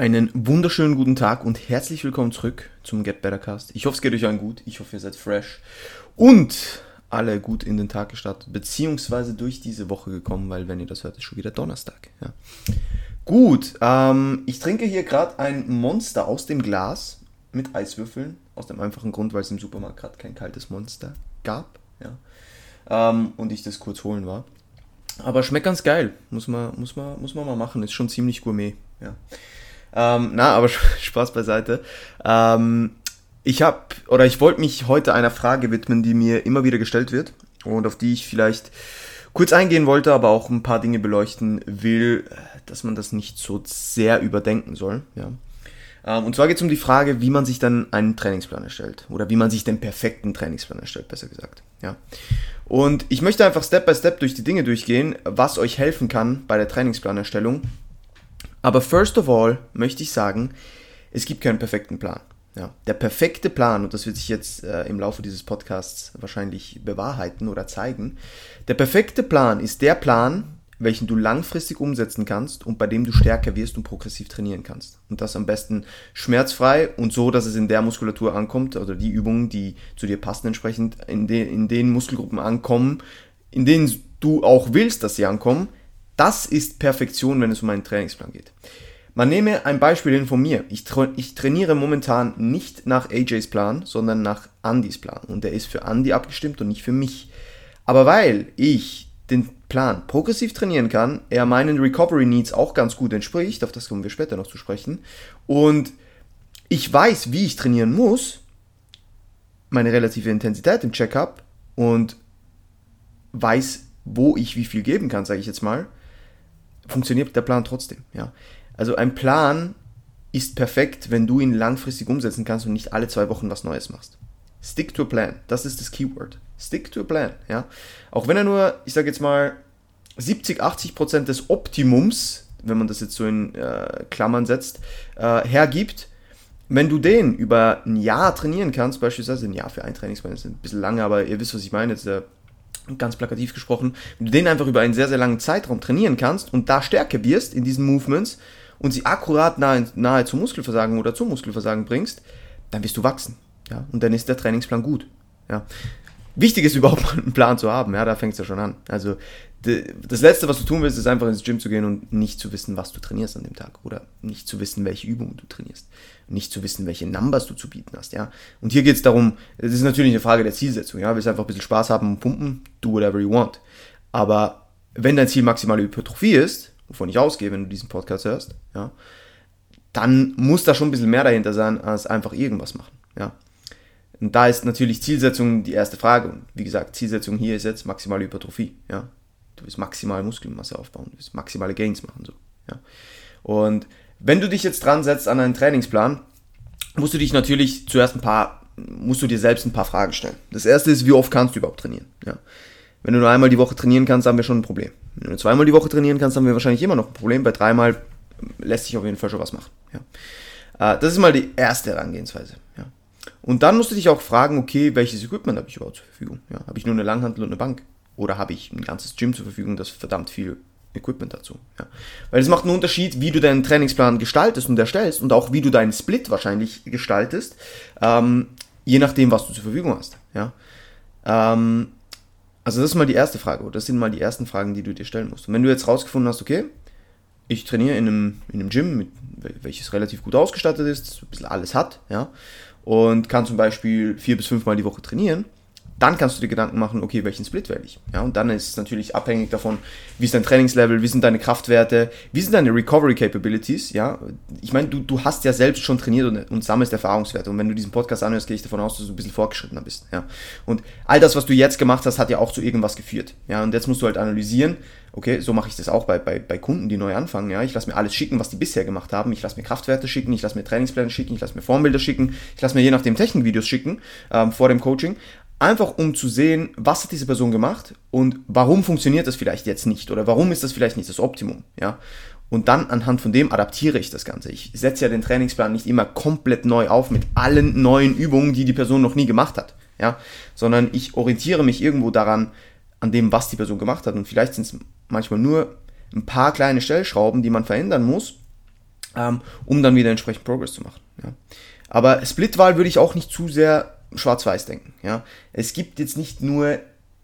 Einen wunderschönen guten Tag und herzlich willkommen zurück zum Get Better Cast. Ich hoffe, es geht euch allen gut. Ich hoffe, ihr seid fresh und alle gut in den Tag gestartet, beziehungsweise durch diese Woche gekommen, weil wenn ihr das hört, ist schon wieder Donnerstag. Ja. Gut, ähm, ich trinke hier gerade ein Monster aus dem Glas mit Eiswürfeln, aus dem einfachen Grund, weil es im Supermarkt gerade kein kaltes Monster gab. Ja. Ähm, und ich das kurz holen war. Aber schmeckt ganz geil, muss man, muss man, muss man mal machen, ist schon ziemlich gourmet. Ja. Ähm, na, aber Spaß beiseite. Ähm, ich habe oder ich wollte mich heute einer Frage widmen, die mir immer wieder gestellt wird und auf die ich vielleicht kurz eingehen wollte, aber auch ein paar Dinge beleuchten will, dass man das nicht so sehr überdenken soll. Ja. Ähm, und zwar geht es um die Frage, wie man sich dann einen Trainingsplan erstellt oder wie man sich den perfekten Trainingsplan erstellt, besser gesagt. Ja. Und ich möchte einfach Step by Step durch die Dinge durchgehen, was euch helfen kann bei der Trainingsplanerstellung aber first of all möchte ich sagen, es gibt keinen perfekten Plan. Ja, der perfekte Plan, und das wird sich jetzt äh, im Laufe dieses Podcasts wahrscheinlich bewahrheiten oder zeigen, der perfekte Plan ist der Plan, welchen du langfristig umsetzen kannst und bei dem du stärker wirst und progressiv trainieren kannst. Und das am besten schmerzfrei und so, dass es in der Muskulatur ankommt, oder die Übungen, die zu dir passen, entsprechend in, de in den Muskelgruppen ankommen, in denen du auch willst, dass sie ankommen, das ist Perfektion, wenn es um einen Trainingsplan geht. Man nehme ein Beispiel hin von mir. Ich, tra ich, trainiere momentan nicht nach AJs Plan, sondern nach Andys Plan. Und der ist für Andy abgestimmt und nicht für mich. Aber weil ich den Plan progressiv trainieren kann, er meinen Recovery Needs auch ganz gut entspricht, auf das kommen wir später noch zu sprechen, und ich weiß, wie ich trainieren muss, meine relative Intensität im Checkup und weiß, wo ich wie viel geben kann, sage ich jetzt mal, funktioniert der Plan trotzdem. Ja. Also ein Plan ist perfekt, wenn du ihn langfristig umsetzen kannst und nicht alle zwei Wochen was Neues machst. Stick to a plan, das ist das Keyword. Stick to a plan, ja. Auch wenn er nur, ich sage jetzt mal, 70, 80 Prozent des Optimums, wenn man das jetzt so in äh, Klammern setzt, äh, hergibt, wenn du den über ein Jahr trainieren kannst, beispielsweise ein Jahr für ein Trainingsplan ist ein bisschen lange, aber ihr wisst, was ich meine, jetzt der ganz plakativ gesprochen, wenn du den einfach über einen sehr, sehr langen Zeitraum trainieren kannst und da stärker wirst in diesen Movements und sie akkurat nahe, nahe zum Muskelversagen oder zum Muskelversagen bringst, dann wirst du wachsen. Ja? Und dann ist der Trainingsplan gut. Ja? Wichtig ist überhaupt einen Plan zu haben, ja, da fängt es ja schon an. Also das Letzte, was du tun willst, ist einfach ins Gym zu gehen und nicht zu wissen, was du trainierst an dem Tag. Oder nicht zu wissen, welche Übungen du trainierst. Nicht zu wissen, welche Numbers du zu bieten hast, ja. Und hier geht es darum, es ist natürlich eine Frage der Zielsetzung, ja. Willst einfach ein bisschen Spaß haben und pumpen, do whatever you want. Aber wenn dein Ziel maximale Hypertrophie ist, wovon ich ausgehe, wenn du diesen Podcast hörst, ja, dann muss da schon ein bisschen mehr dahinter sein, als einfach irgendwas machen, ja. Und da ist natürlich Zielsetzung die erste Frage. Und wie gesagt, Zielsetzung hier ist jetzt maximale Hypertrophie, ja. Du willst maximal Muskelmasse aufbauen, du willst maximale Gains machen. So. Ja. Und wenn du dich jetzt dran setzt an einen Trainingsplan, musst du dich natürlich zuerst ein paar, musst du dir selbst ein paar Fragen stellen. Das erste ist, wie oft kannst du überhaupt trainieren? Ja. Wenn du nur einmal die Woche trainieren kannst, haben wir schon ein Problem. Wenn du nur zweimal die Woche trainieren kannst, haben wir wahrscheinlich immer noch ein Problem. Bei dreimal lässt sich auf jeden Fall schon was machen. Ja. Äh, das ist mal die erste Herangehensweise. Ja. Und dann musst du dich auch fragen, okay, welches Equipment habe ich überhaupt zur Verfügung? Ja, habe ich nur eine Langhantel und eine Bank? Oder habe ich ein ganzes Gym zur Verfügung, das verdammt viel Equipment dazu. Ja. Weil es macht einen Unterschied, wie du deinen Trainingsplan gestaltest und erstellst und auch wie du deinen Split wahrscheinlich gestaltest, ähm, je nachdem, was du zur Verfügung hast. Ja. Ähm, also das ist mal die erste Frage, das sind mal die ersten Fragen, die du dir stellen musst. Und wenn du jetzt rausgefunden hast, okay, ich trainiere in einem, in einem Gym, mit, welches relativ gut ausgestattet ist, ein bisschen alles hat, ja, und kann zum Beispiel vier bis fünfmal die Woche trainieren, dann kannst du dir Gedanken machen, okay, welchen Split wähle ich? Ja, und dann ist es natürlich abhängig davon, wie ist dein Trainingslevel, wie sind deine Kraftwerte, wie sind deine Recovery Capabilities, ja. Ich meine, du, du hast ja selbst schon trainiert und, und sammelst Erfahrungswerte und wenn du diesen Podcast anhörst, gehe ich davon aus, dass du ein bisschen fortgeschrittener bist, ja. Und all das, was du jetzt gemacht hast, hat ja auch zu irgendwas geführt, ja. Und jetzt musst du halt analysieren, okay, so mache ich das auch bei, bei, bei Kunden, die neu anfangen, ja. Ich lasse mir alles schicken, was die bisher gemacht haben. Ich lasse mir Kraftwerte schicken, ich lasse mir Trainingspläne schicken, ich lasse mir Formbilder schicken, ich lasse mir je nachdem Technikvideos schicken ähm, vor dem Coaching einfach um zu sehen, was hat diese Person gemacht und warum funktioniert das vielleicht jetzt nicht oder warum ist das vielleicht nicht das Optimum, ja. Und dann anhand von dem adaptiere ich das Ganze. Ich setze ja den Trainingsplan nicht immer komplett neu auf mit allen neuen Übungen, die die Person noch nie gemacht hat, ja, sondern ich orientiere mich irgendwo daran, an dem, was die Person gemacht hat und vielleicht sind es manchmal nur ein paar kleine Stellschrauben, die man verändern muss, ähm, um dann wieder entsprechend Progress zu machen. Ja. Aber Splitwahl würde ich auch nicht zu sehr schwarz-weiß denken. Ja. Es gibt jetzt nicht nur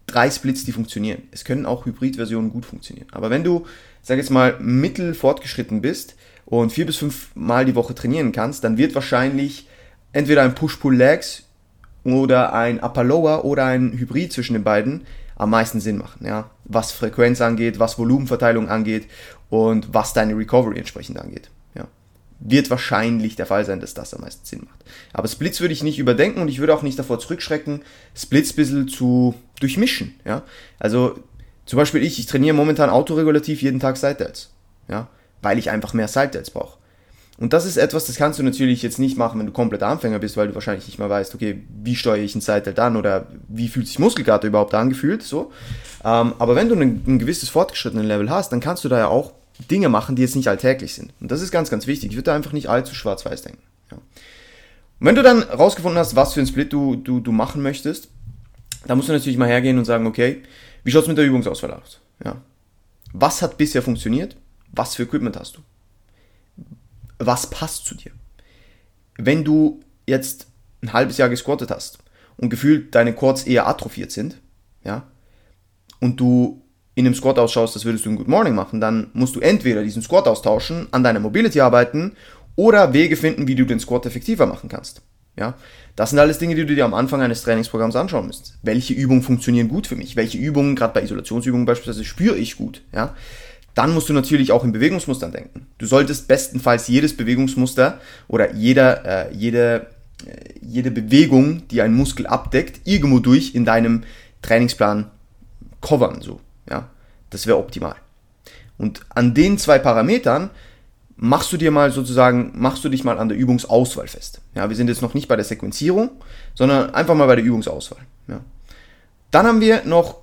drei Splits, die funktionieren. Es können auch Hybrid-Versionen gut funktionieren. Aber wenn du, sag jetzt mal, mittel fortgeschritten bist und vier bis fünf Mal die Woche trainieren kannst, dann wird wahrscheinlich entweder ein Push-Pull-Legs oder ein Upper-Lower oder ein Hybrid zwischen den beiden am meisten Sinn machen. Ja? Was Frequenz angeht, was Volumenverteilung angeht und was deine Recovery entsprechend angeht. Wird wahrscheinlich der Fall sein, dass das am meisten Sinn macht. Aber Splits würde ich nicht überdenken und ich würde auch nicht davor zurückschrecken, Splits ein bisschen zu durchmischen. Ja? Also zum Beispiel ich, ich trainiere momentan autoregulativ jeden Tag Side Ja? Weil ich einfach mehr Side brauche. Und das ist etwas, das kannst du natürlich jetzt nicht machen, wenn du komplett Anfänger bist, weil du wahrscheinlich nicht mal weißt, okay, wie steuere ich ein Seitdelt an oder wie fühlt sich Muskelkater überhaupt angefühlt, so. Ähm, aber wenn du ein, ein gewisses fortgeschrittenen Level hast, dann kannst du da ja auch Dinge machen, die jetzt nicht alltäglich sind. Und das ist ganz, ganz wichtig. Ich würde da einfach nicht allzu schwarz-weiß denken. Ja. Und wenn du dann rausgefunden hast, was für ein Split du, du, du machen möchtest, dann musst du natürlich mal hergehen und sagen, okay, wie schaut es mit der Übungsauswahl aus? Ja. Was hat bisher funktioniert? Was für Equipment hast du? was passt zu dir. Wenn du jetzt ein halbes Jahr gesquattet hast und gefühlt deine Quads eher atrophiert sind, ja, und du in einem Squat ausschaust, das würdest du ein Good Morning machen, dann musst du entweder diesen Squat austauschen, an deiner Mobility arbeiten oder Wege finden, wie du den Squat effektiver machen kannst. Ja, das sind alles Dinge, die du dir am Anfang eines Trainingsprogramms anschauen musst. Welche Übungen funktionieren gut für mich? Welche Übungen, gerade bei Isolationsübungen beispielsweise, spüre ich gut? Ja, dann musst du natürlich auch in Bewegungsmustern denken. Du solltest bestenfalls jedes Bewegungsmuster oder jeder, äh, jede, äh, jede Bewegung, die einen Muskel abdeckt, irgendwo durch in deinem Trainingsplan covern. So, ja? Das wäre optimal. Und an den zwei Parametern machst du dir mal sozusagen, machst du dich mal an der Übungsauswahl fest. Ja, wir sind jetzt noch nicht bei der Sequenzierung, sondern einfach mal bei der Übungsauswahl. Ja. Dann haben wir noch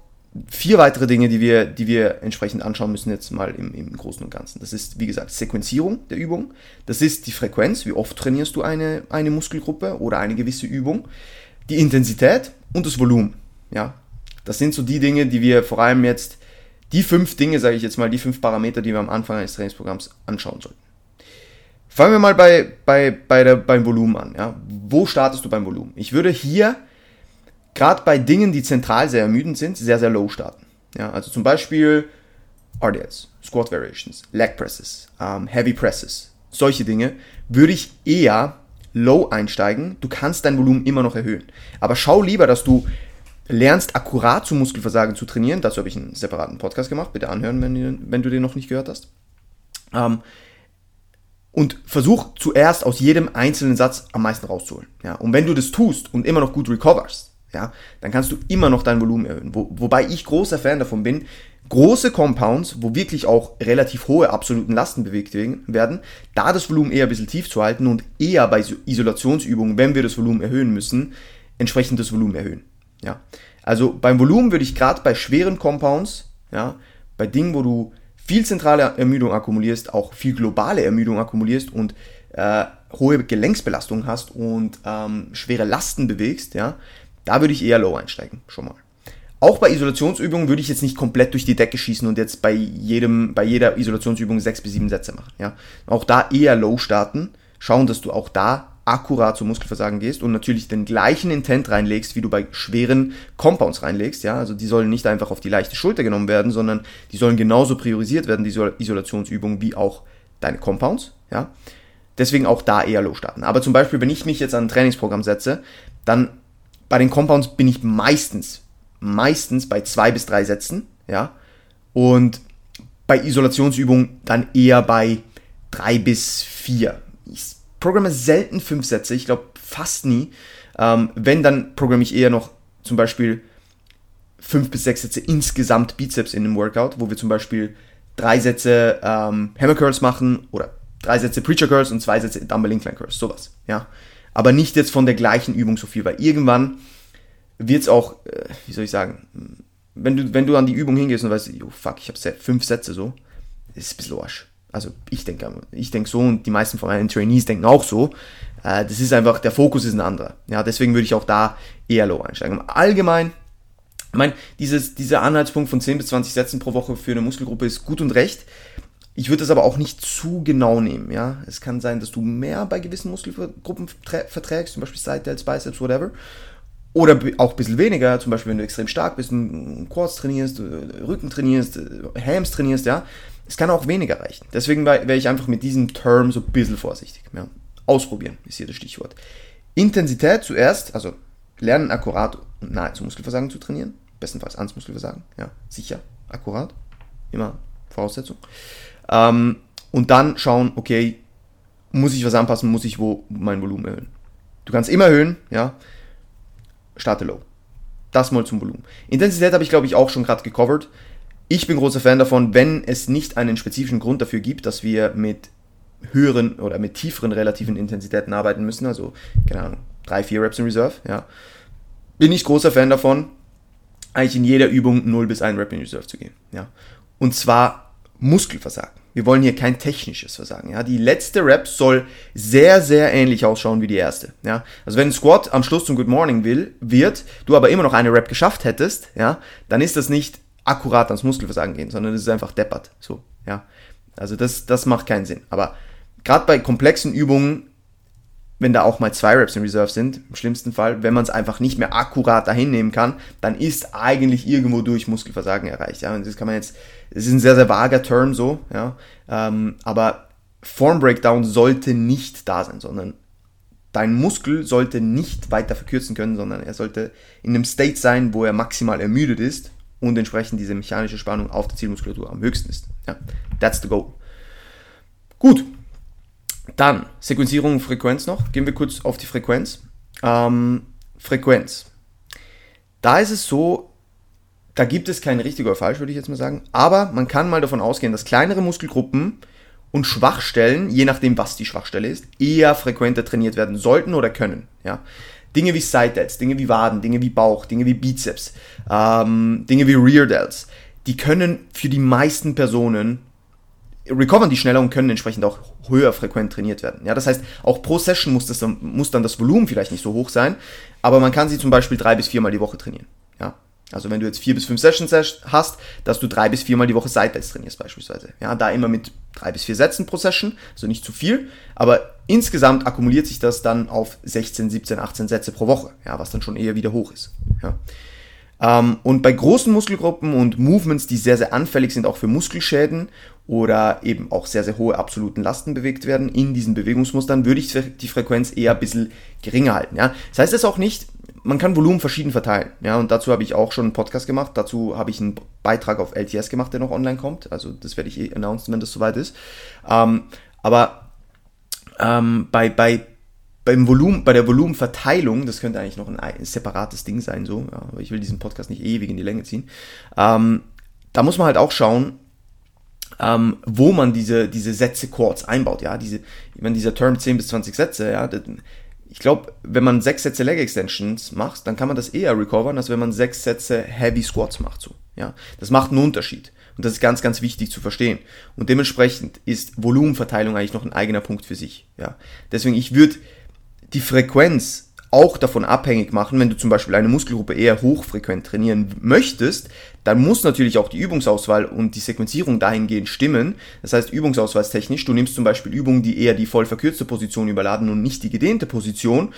vier weitere Dinge, die wir, die wir entsprechend anschauen müssen, jetzt mal im, im Großen und Ganzen. Das ist, wie gesagt, Sequenzierung der Übung. Das ist die Frequenz, wie oft trainierst du eine, eine Muskelgruppe oder eine gewisse Übung. Die Intensität und das Volumen. Ja, das sind so die Dinge, die wir vor allem jetzt, die fünf Dinge, sage ich jetzt mal, die fünf Parameter, die wir am Anfang eines Trainingsprogramms anschauen sollten. Fangen wir mal bei, bei, bei der, beim Volumen an. Ja? Wo startest du beim Volumen? Ich würde hier gerade bei Dingen, die zentral sehr ermüdend sind, sehr, sehr low starten. Ja, also zum Beispiel RDLs, Squat Variations, Leg Presses, ähm, Heavy Presses, solche Dinge, würde ich eher low einsteigen. Du kannst dein Volumen immer noch erhöhen. Aber schau lieber, dass du lernst, akkurat zu Muskelversagen zu trainieren. Dazu habe ich einen separaten Podcast gemacht. Bitte anhören, wenn, wenn du den noch nicht gehört hast. Ähm, und versuch zuerst aus jedem einzelnen Satz am meisten rauszuholen. Ja, und wenn du das tust und immer noch gut recoverst, ja, dann kannst du immer noch dein Volumen erhöhen. Wo, wobei ich großer Fan davon bin, große Compounds, wo wirklich auch relativ hohe absoluten Lasten bewegt werden, da das Volumen eher ein bisschen tief zu halten und eher bei Isolationsübungen, wenn wir das Volumen erhöhen müssen, entsprechend das Volumen erhöhen. Ja. Also beim Volumen würde ich gerade bei schweren Compounds, ja, bei Dingen, wo du viel zentrale Ermüdung akkumulierst, auch viel globale Ermüdung akkumulierst und äh, hohe Gelenksbelastung hast und ähm, schwere Lasten bewegst, ja, da würde ich eher low einsteigen, schon mal. Auch bei Isolationsübungen würde ich jetzt nicht komplett durch die Decke schießen und jetzt bei jedem, bei jeder Isolationsübung sechs bis sieben Sätze machen. Ja. Auch da eher low starten, schauen, dass du auch da akkurat zum Muskelversagen gehst und natürlich den gleichen Intent reinlegst, wie du bei schweren Compounds reinlegst. Ja, also die sollen nicht einfach auf die leichte Schulter genommen werden, sondern die sollen genauso priorisiert werden, die Isolationsübungen, wie auch deine Compounds. Ja, deswegen auch da eher low starten. Aber zum Beispiel, wenn ich mich jetzt an ein Trainingsprogramm setze, dann bei den Compounds bin ich meistens, meistens bei zwei bis drei Sätzen, ja. Und bei Isolationsübungen dann eher bei drei bis vier. Programme selten fünf Sätze, ich glaube fast nie. Ähm, wenn, dann programme ich eher noch zum Beispiel fünf bis sechs Sätze insgesamt Bizeps in einem Workout, wo wir zum Beispiel drei Sätze ähm, Hammer Curls machen oder drei Sätze Preacher Curls und zwei Sätze Dumbbell Incline Curls, sowas, ja aber nicht jetzt von der gleichen Übung so viel, weil irgendwann wird es auch, äh, wie soll ich sagen, wenn du, wenn du an die Übung hingehst und weißt, oh fuck, ich habe fünf Sätze so, ist ein bisschen Arsch. Also ich denke ich denk so und die meisten von meinen Trainees denken auch so. Äh, das ist einfach, der Fokus ist ein anderer. Ja, deswegen würde ich auch da eher low einsteigen. Allgemein, ich meine, dieses, dieser Anhaltspunkt von 10 bis 20 Sätzen pro Woche für eine Muskelgruppe ist gut und recht. ich würde das aber auch nicht zu genau nehmen, ja. Es kann sein, dass du mehr bei gewissen Muskelgruppen verträgst, zum Beispiel Side Delts, Biceps, whatever. Oder auch ein bisschen weniger, zum Beispiel wenn du extrem stark bist, Quads trainierst, äh, Rücken trainierst, äh, Hams trainierst, ja. Es kann auch weniger reichen. Deswegen wäre ich einfach mit diesem Term so ein bisschen vorsichtig. Ja. Ausprobieren ist hier das Stichwort. Intensität zuerst, also lernen akkurat und nahe zu Muskelversagen zu trainieren. Bestenfalls ans Muskelversagen, ja, sicher, akkurat. Immer Voraussetzung. Ähm, und dann schauen, okay, muss ich was anpassen, muss ich wo mein Volumen erhöhen. Du kannst immer erhöhen, ja. Starte low. Das mal zum Volumen. Intensität habe ich, glaube ich, auch schon gerade gecovert. Ich bin großer Fan davon, wenn es nicht einen spezifischen Grund dafür gibt, dass wir mit höheren oder mit tieferen relativen Intensitäten arbeiten müssen, also, keine Ahnung, drei, vier Reps in Reserve, ja. Bin ich großer Fan davon, eigentlich in jeder Übung 0 bis 1 Rep in Reserve zu gehen, ja. Und zwar Muskelversagen. Wir wollen hier kein technisches Versagen. Ja? Die letzte Rep soll sehr, sehr ähnlich ausschauen wie die erste. Ja? Also wenn ein Squat am Schluss zum Good Morning will, wird, du aber immer noch eine Rep geschafft hättest, ja, dann ist das nicht akkurat ans Muskelversagen gehen, sondern es ist einfach deppert. So, ja. Also das, das macht keinen Sinn. Aber gerade bei komplexen Übungen wenn da auch mal zwei Reps in Reserve sind, im schlimmsten Fall, wenn man es einfach nicht mehr akkurat dahin nehmen kann, dann ist eigentlich irgendwo durch Muskelversagen erreicht. Ja, und das kann man jetzt, es ist ein sehr, sehr vager Term so, ja, ähm, aber Form Breakdown sollte nicht da sein, sondern dein Muskel sollte nicht weiter verkürzen können, sondern er sollte in einem State sein, wo er maximal ermüdet ist und entsprechend diese mechanische Spannung auf der Zielmuskulatur am höchsten ist. Ja, that's the goal. Gut, dann Sequenzierung und Frequenz noch. Gehen wir kurz auf die Frequenz. Ähm, Frequenz. Da ist es so, da gibt es kein richtig oder falsch, würde ich jetzt mal sagen. Aber man kann mal davon ausgehen, dass kleinere Muskelgruppen und Schwachstellen, je nachdem was die Schwachstelle ist, eher frequenter trainiert werden sollten oder können. Ja? Dinge wie Side Delts, Dinge wie Waden, Dinge wie Bauch, Dinge wie Bizeps, ähm, Dinge wie Rear Delts, die können für die meisten Personen recovern die schneller und können entsprechend auch höher frequent trainiert werden. Ja, das heißt, auch pro Session muss, das, muss dann das Volumen vielleicht nicht so hoch sein, aber man kann sie zum Beispiel drei bis viermal die Woche trainieren. Ja, also wenn du jetzt vier bis fünf Sessions hast, dass du drei bis viermal die Woche Sidedays trainierst beispielsweise. Ja, da immer mit drei bis vier Sätzen pro Session, also nicht zu viel, aber insgesamt akkumuliert sich das dann auf 16, 17, 18 Sätze pro Woche, ja, was dann schon eher wieder hoch ist. Ja. Ähm, und bei großen Muskelgruppen und Movements, die sehr, sehr anfällig sind auch für Muskelschäden oder eben auch sehr, sehr hohe absoluten Lasten bewegt werden in diesen Bewegungsmustern, würde ich die Frequenz eher ein bisschen geringer halten. Ja? Das heißt es auch nicht, man kann Volumen verschieden verteilen. Ja, und dazu habe ich auch schon einen Podcast gemacht. Dazu habe ich einen Beitrag auf LTS gemacht, der noch online kommt. Also das werde ich eh announcen, wenn das soweit ist. Ähm, aber ähm, bei, bei, beim Volumen, bei der Volumenverteilung, das könnte eigentlich noch ein, ein separates Ding sein, so, ja, aber ich will diesen Podcast nicht ewig in die Länge ziehen. Ähm, da muss man halt auch schauen, ähm, wo man diese, diese Sätze kurz einbaut. Ja, diese, wenn dieser Term 10 bis 20 Sätze, ja, das, ich glaube, wenn man sechs Sätze Leg Extensions macht, dann kann man das eher recovern, als wenn man sechs Sätze Heavy Squats macht. So, ja, das macht einen Unterschied. Und das ist ganz, ganz wichtig zu verstehen. Und dementsprechend ist Volumenverteilung eigentlich noch ein eigener Punkt für sich. Ja, deswegen ich würde die Frequenz auch davon abhängig machen, wenn du zum Beispiel eine Muskelgruppe eher hochfrequent trainieren möchtest, dann muss natürlich auch die Übungsauswahl und die Sequenzierung dahingehend stimmen. Das heißt, übungsauswahlstechnisch, du nimmst zum Beispiel Übungen, die eher die voll verkürzte Position überladen und nicht die gedehnte Position,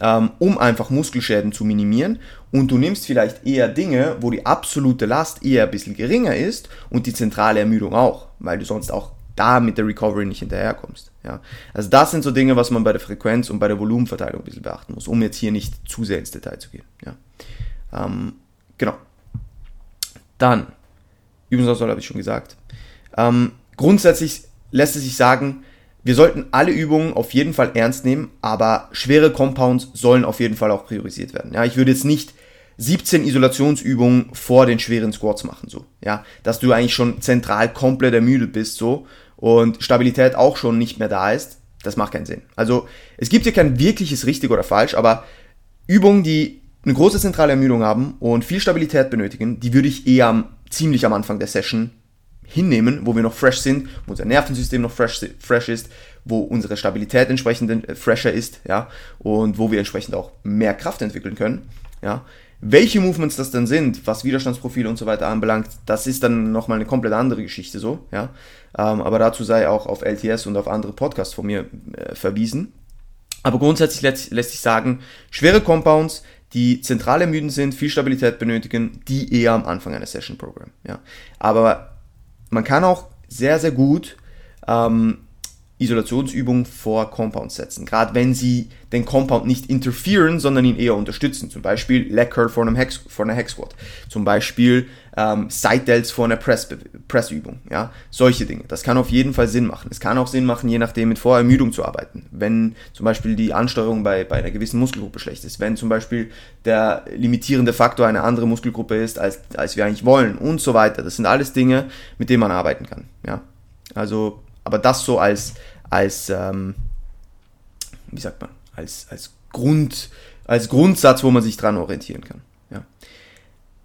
ähm, um einfach Muskelschäden zu minimieren. Und du nimmst vielleicht eher Dinge, wo die absolute Last eher ein bisschen geringer ist und die zentrale Ermüdung auch, weil du sonst auch da mit der Recovery nicht hinterherkommst. Ja. Also das sind so Dinge, was man bei der Frequenz und bei der Volumenverteilung ein bisschen beachten muss, um jetzt hier nicht zu sehr ins Detail zu gehen. Ja. Ähm, genau. Dann, Übungsauswahl habe ich schon gesagt. Ähm, grundsätzlich lässt es sich sagen, wir sollten alle Übungen auf jeden Fall ernst nehmen, aber schwere Compounds sollen auf jeden Fall auch priorisiert werden. Ja, ich würde jetzt nicht 17 Isolationsübungen vor den schweren Squats machen, so, ja, dass du eigentlich schon zentral komplett ermüdet bist, so, und Stabilität auch schon nicht mehr da ist, das macht keinen Sinn. Also, es gibt hier kein wirkliches richtig oder falsch, aber Übungen, die eine große zentrale Ermüdung haben und viel Stabilität benötigen, die würde ich eher ziemlich am Anfang der Session hinnehmen, wo wir noch fresh sind, wo unser Nervensystem noch fresh, fresh ist, wo unsere Stabilität entsprechend äh, fresher ist, ja, und wo wir entsprechend auch mehr Kraft entwickeln können Ja, welche Movements das dann sind, was Widerstandsprofile und so weiter anbelangt, das ist dann nochmal eine komplett andere Geschichte so, ja. Ähm, aber dazu sei auch auf LTS und auf andere Podcasts von mir äh, verwiesen. Aber grundsätzlich lässt, lässt sich sagen, schwere Compounds, die zentral ermüden sind, viel Stabilität benötigen, die eher am Anfang einer Session Program, ja. Aber man kann auch sehr, sehr gut ähm, Isolationsübungen vor Compounds setzen. Gerade wenn sie den Compound nicht interferieren, sondern ihn eher unterstützen. Zum Beispiel Leg Curl vor, einem Hex, vor einer Hex Squat. Zum Beispiel ähm, Side Delts vor einer Press, Pressübung. Ja? Solche Dinge. Das kann auf jeden Fall Sinn machen. Es kann auch Sinn machen, je nachdem mit Vorermüdung zu arbeiten. Wenn zum Beispiel die Ansteuerung bei, bei einer gewissen Muskelgruppe schlecht ist. Wenn zum Beispiel der limitierende Faktor eine andere Muskelgruppe ist, als, als wir eigentlich wollen und so weiter. Das sind alles Dinge, mit denen man arbeiten kann. Ja? Also, aber das so als als, ähm, wie sagt man, als, als, Grund, als Grundsatz, wo man sich dran orientieren kann. Ja.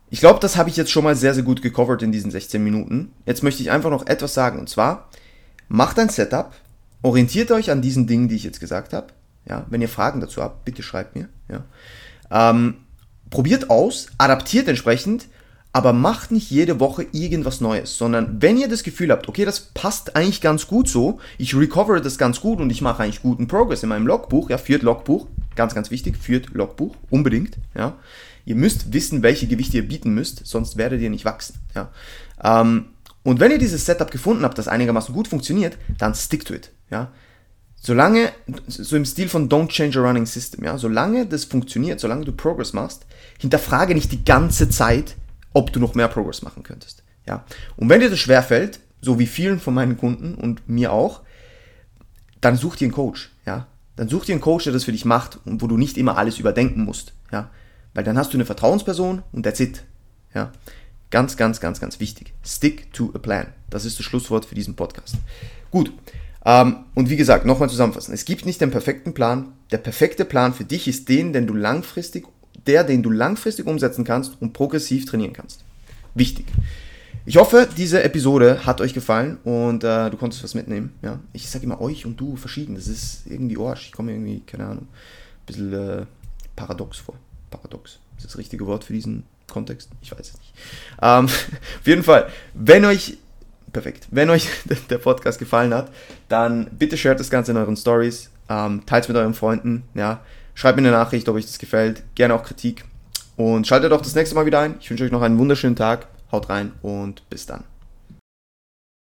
Ich glaube, das habe ich jetzt schon mal sehr, sehr gut gecovert in diesen 16 Minuten. Jetzt möchte ich einfach noch etwas sagen und zwar, macht ein Setup, orientiert euch an diesen Dingen, die ich jetzt gesagt habe. Ja, wenn ihr Fragen dazu habt, bitte schreibt mir. Ja. Ähm, probiert aus, adaptiert entsprechend aber macht nicht jede Woche irgendwas Neues, sondern wenn ihr das Gefühl habt, okay, das passt eigentlich ganz gut so, ich recover das ganz gut und ich mache eigentlich guten Progress in meinem Logbuch, ja, führt Logbuch, ganz, ganz wichtig, führt Logbuch, unbedingt, ja. Ihr müsst wissen, welche Gewichte ihr bieten müsst, sonst werdet ihr nicht wachsen, ja. Ähm, und wenn ihr dieses Setup gefunden habt, das einigermaßen gut funktioniert, dann stick to it, ja. Solange, so im Stil von Don't Change a Running System, ja, solange das funktioniert, solange du Progress machst, hinterfrage nicht die ganze Zeit, ob du noch mehr Progress machen könntest. Ja. Und wenn dir das schwerfällt, so wie vielen von meinen Kunden und mir auch, dann such dir einen Coach. Ja. Dann such dir einen Coach, der das für dich macht und wo du nicht immer alles überdenken musst. Ja. Weil dann hast du eine Vertrauensperson und that's it. Ja. Ganz, ganz, ganz, ganz wichtig. Stick to a plan. Das ist das Schlusswort für diesen Podcast. Gut. Ähm, und wie gesagt, nochmal zusammenfassen. Es gibt nicht den perfekten Plan. Der perfekte Plan für dich ist den, den du langfristig der, den du langfristig umsetzen kannst und progressiv trainieren kannst. Wichtig. Ich hoffe, diese Episode hat euch gefallen und äh, du konntest was mitnehmen. Ja? Ich sage immer euch und du verschieden. Das ist irgendwie Arsch. Ich komme irgendwie, keine Ahnung, ein bisschen äh, paradox vor. Paradox. Ist das, das richtige Wort für diesen Kontext? Ich weiß es nicht. Ähm, auf jeden Fall, wenn euch, perfekt, wenn euch der Podcast gefallen hat, dann bitte shared das Ganze in euren Stories, ähm, teilt es mit euren Freunden, ja. Schreibt mir eine Nachricht, ob euch das gefällt. Gerne auch Kritik. Und schaltet auch das nächste Mal wieder ein. Ich wünsche euch noch einen wunderschönen Tag. Haut rein und bis dann.